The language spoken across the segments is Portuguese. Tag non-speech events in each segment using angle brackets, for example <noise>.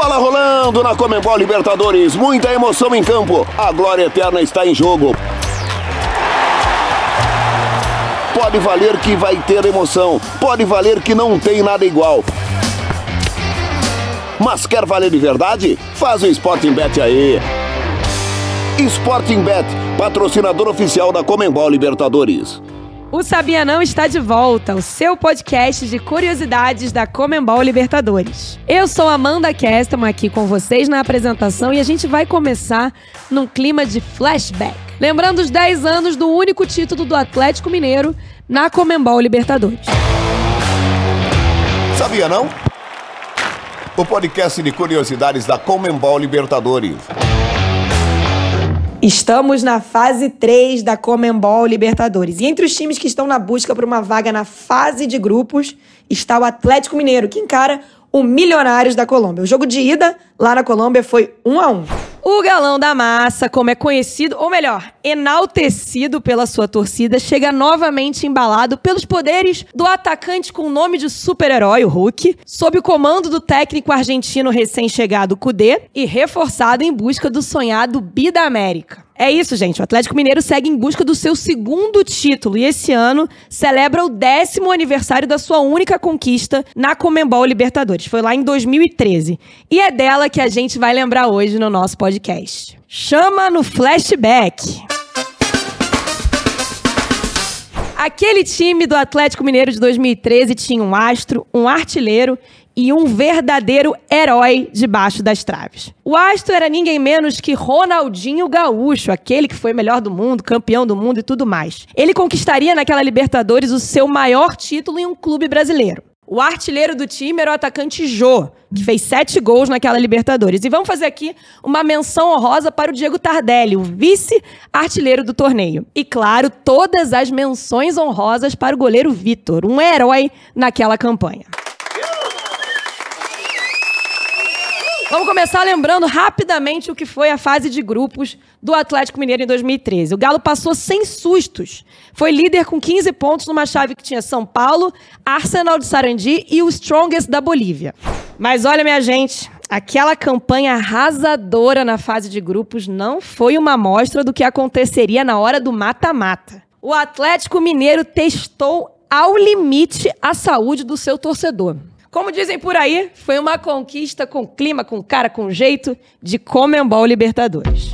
Bola rolando na Comembol Libertadores, muita emoção em campo. A glória eterna está em jogo. Pode valer que vai ter emoção, pode valer que não tem nada igual. Mas quer valer de verdade? Faz o Sporting Bet aí. Sporting Bet, patrocinador oficial da Comembol Libertadores. O Sabia Não está de volta, o seu podcast de curiosidades da Comembol Libertadores. Eu sou Amanda Kestelman aqui com vocês na apresentação e a gente vai começar num clima de flashback. Lembrando os 10 anos do único título do Atlético Mineiro na Comembol Libertadores. Sabia não? O podcast de curiosidades da Comembol Libertadores. Estamos na fase 3 da Comembol Libertadores. E entre os times que estão na busca por uma vaga na fase de grupos está o Atlético Mineiro, que encara o Milionários da Colômbia. O jogo de ida lá na Colômbia foi 1 a 1. O galão da massa, como é conhecido, ou melhor, enaltecido pela sua torcida, chega novamente embalado pelos poderes do atacante com o nome de super-herói, o Hulk, sob o comando do técnico argentino recém-chegado Cudê e reforçado em busca do sonhado Bi da América. É isso, gente. O Atlético Mineiro segue em busca do seu segundo título e esse ano celebra o décimo aniversário da sua única conquista na Comembol Libertadores. Foi lá em 2013. E é dela que a gente vai lembrar hoje no nosso podcast. Chama no flashback. Aquele time do Atlético Mineiro de 2013 tinha um astro, um artilheiro e um verdadeiro herói debaixo das traves. O astro era ninguém menos que Ronaldinho Gaúcho, aquele que foi melhor do mundo, campeão do mundo e tudo mais. Ele conquistaria naquela Libertadores o seu maior título em um clube brasileiro. O artilheiro do time era o atacante Jô, que fez sete gols naquela Libertadores. E vamos fazer aqui uma menção honrosa para o Diego Tardelli, o vice-artilheiro do torneio. E, claro, todas as menções honrosas para o goleiro Vitor, um herói naquela campanha. Vamos começar lembrando rapidamente o que foi a fase de grupos do Atlético Mineiro em 2013. O Galo passou sem sustos. Foi líder com 15 pontos numa chave que tinha São Paulo, Arsenal de Sarandi e o Strongest da Bolívia. Mas olha, minha gente, aquela campanha arrasadora na fase de grupos não foi uma amostra do que aconteceria na hora do mata-mata. O Atlético Mineiro testou ao limite a saúde do seu torcedor. Como dizem por aí, foi uma conquista com clima, com cara, com jeito de Comembol Libertadores.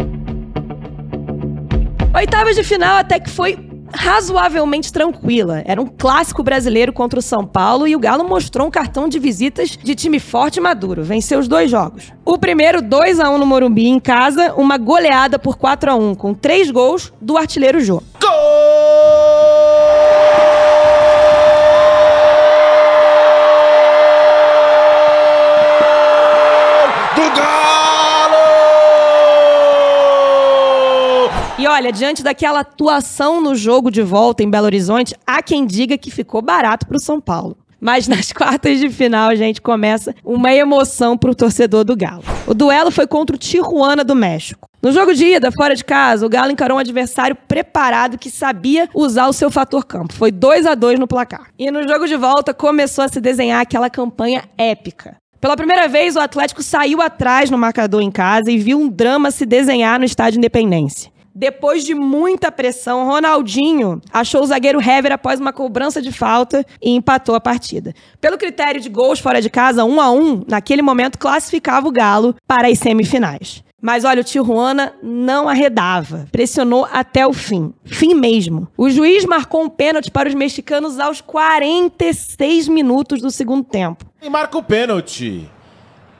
Oitavas de final até que foi razoavelmente tranquila. Era um clássico brasileiro contra o São Paulo e o Galo mostrou um cartão de visitas de time forte e maduro. Venceu os dois jogos. O primeiro, 2 a 1 no Morumbi em casa, uma goleada por 4 a 1 com três gols do artilheiro Jô. Gol! Olha, diante daquela atuação no jogo de volta em Belo Horizonte, há quem diga que ficou barato para o São Paulo. Mas nas <laughs> quartas de final, gente, começa uma emoção para o torcedor do Galo. O duelo foi contra o Tijuana do México. No jogo de ida, fora de casa, o Galo encarou um adversário preparado que sabia usar o seu fator campo. Foi 2 a 2 no placar. E no jogo de volta começou a se desenhar aquela campanha épica. Pela primeira vez, o Atlético saiu atrás no marcador em casa e viu um drama se desenhar no Estádio Independência. Depois de muita pressão, Ronaldinho achou o zagueiro Hever após uma cobrança de falta e empatou a partida. Pelo critério de gols fora de casa, um a um, naquele momento classificava o Galo para as semifinais. Mas olha, o Tijuana não arredava. Pressionou até o fim. Fim mesmo. O juiz marcou um pênalti para os mexicanos aos 46 minutos do segundo tempo. E marca o pênalti.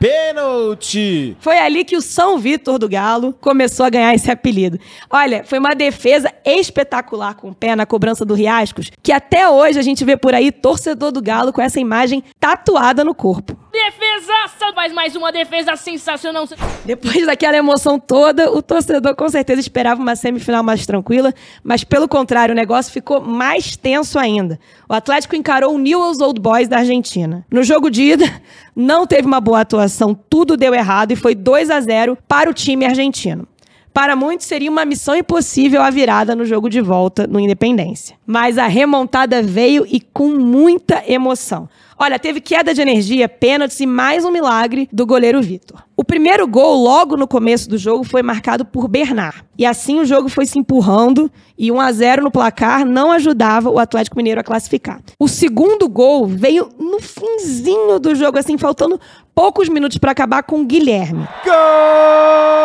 Pênalti! Foi ali que o São Vitor do Galo começou a ganhar esse apelido. Olha, foi uma defesa espetacular com o pé na cobrança do Riascos, que até hoje a gente vê por aí torcedor do Galo com essa imagem tatuada no corpo. Faz mais uma defesa sensacional. Depois daquela emoção toda, o torcedor com certeza esperava uma semifinal mais tranquila, mas pelo contrário, o negócio ficou mais tenso ainda. O Atlético encarou o Newell's Old Boys da Argentina. No jogo de ida, não teve uma boa atuação, tudo deu errado e foi 2 a 0 para o time argentino. Para muitos seria uma missão impossível a virada no jogo de volta no Independência. Mas a remontada veio e com muita emoção. Olha, teve queda de energia, pênaltis e mais um milagre do goleiro Vitor. O primeiro gol, logo no começo do jogo, foi marcado por Bernard. E assim o jogo foi se empurrando e 1 a 0 no placar não ajudava o Atlético Mineiro a classificar. O segundo gol veio no finzinho do jogo, assim, faltando poucos minutos para acabar com o Guilherme. Gol!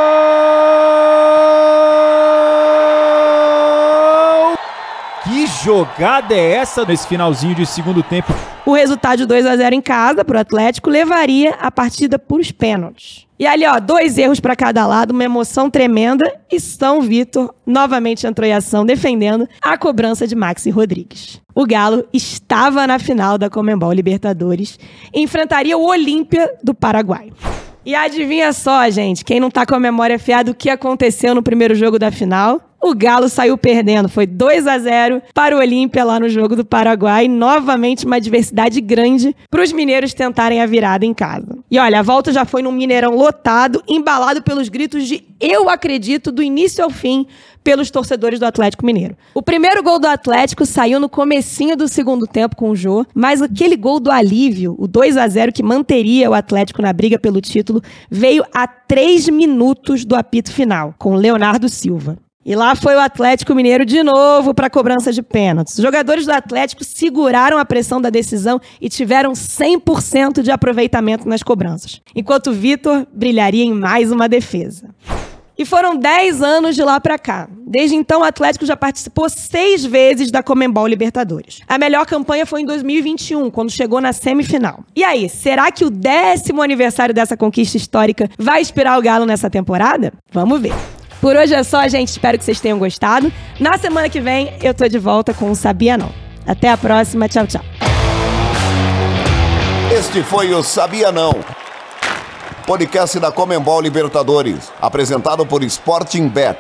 Que jogada é essa nesse finalzinho de segundo tempo? O resultado de 2 a 0 em casa para o Atlético levaria a partida por os pênaltis. E ali, ó, dois erros para cada lado, uma emoção tremenda e São Vitor novamente entrou em ação defendendo a cobrança de Maxi Rodrigues. O Galo estava na final da Comembol Libertadores e enfrentaria o Olímpia do Paraguai. E adivinha só, gente, quem não tá com a memória afiada o que aconteceu no primeiro jogo da final? O Galo saiu perdendo, foi 2 a 0 para o Olímpia lá no jogo do Paraguai, novamente uma adversidade grande para os mineiros tentarem a virada em casa. E olha, a volta já foi num Mineirão lotado, embalado pelos gritos de eu acredito do início ao fim pelos torcedores do Atlético Mineiro. O primeiro gol do Atlético saiu no comecinho do segundo tempo com o Jô, mas aquele gol do alívio, o 2 a 0 que manteria o Atlético na briga pelo título, veio a três minutos do apito final, com Leonardo Silva. E lá foi o Atlético Mineiro de novo para a cobrança de pênaltis. Os jogadores do Atlético seguraram a pressão da decisão e tiveram 100% de aproveitamento nas cobranças, enquanto Vitor brilharia em mais uma defesa. E foram 10 anos de lá para cá. Desde então, o Atlético já participou seis vezes da Comembol Libertadores. A melhor campanha foi em 2021, quando chegou na semifinal. E aí, será que o décimo aniversário dessa conquista histórica vai inspirar o Galo nessa temporada? Vamos ver. Por hoje é só, gente. Espero que vocês tenham gostado. Na semana que vem, eu tô de volta com o Sabia Não. Até a próxima. Tchau, tchau. Este foi o Sabia Não. Podcast da Comembol Libertadores. Apresentado por Sporting Bet.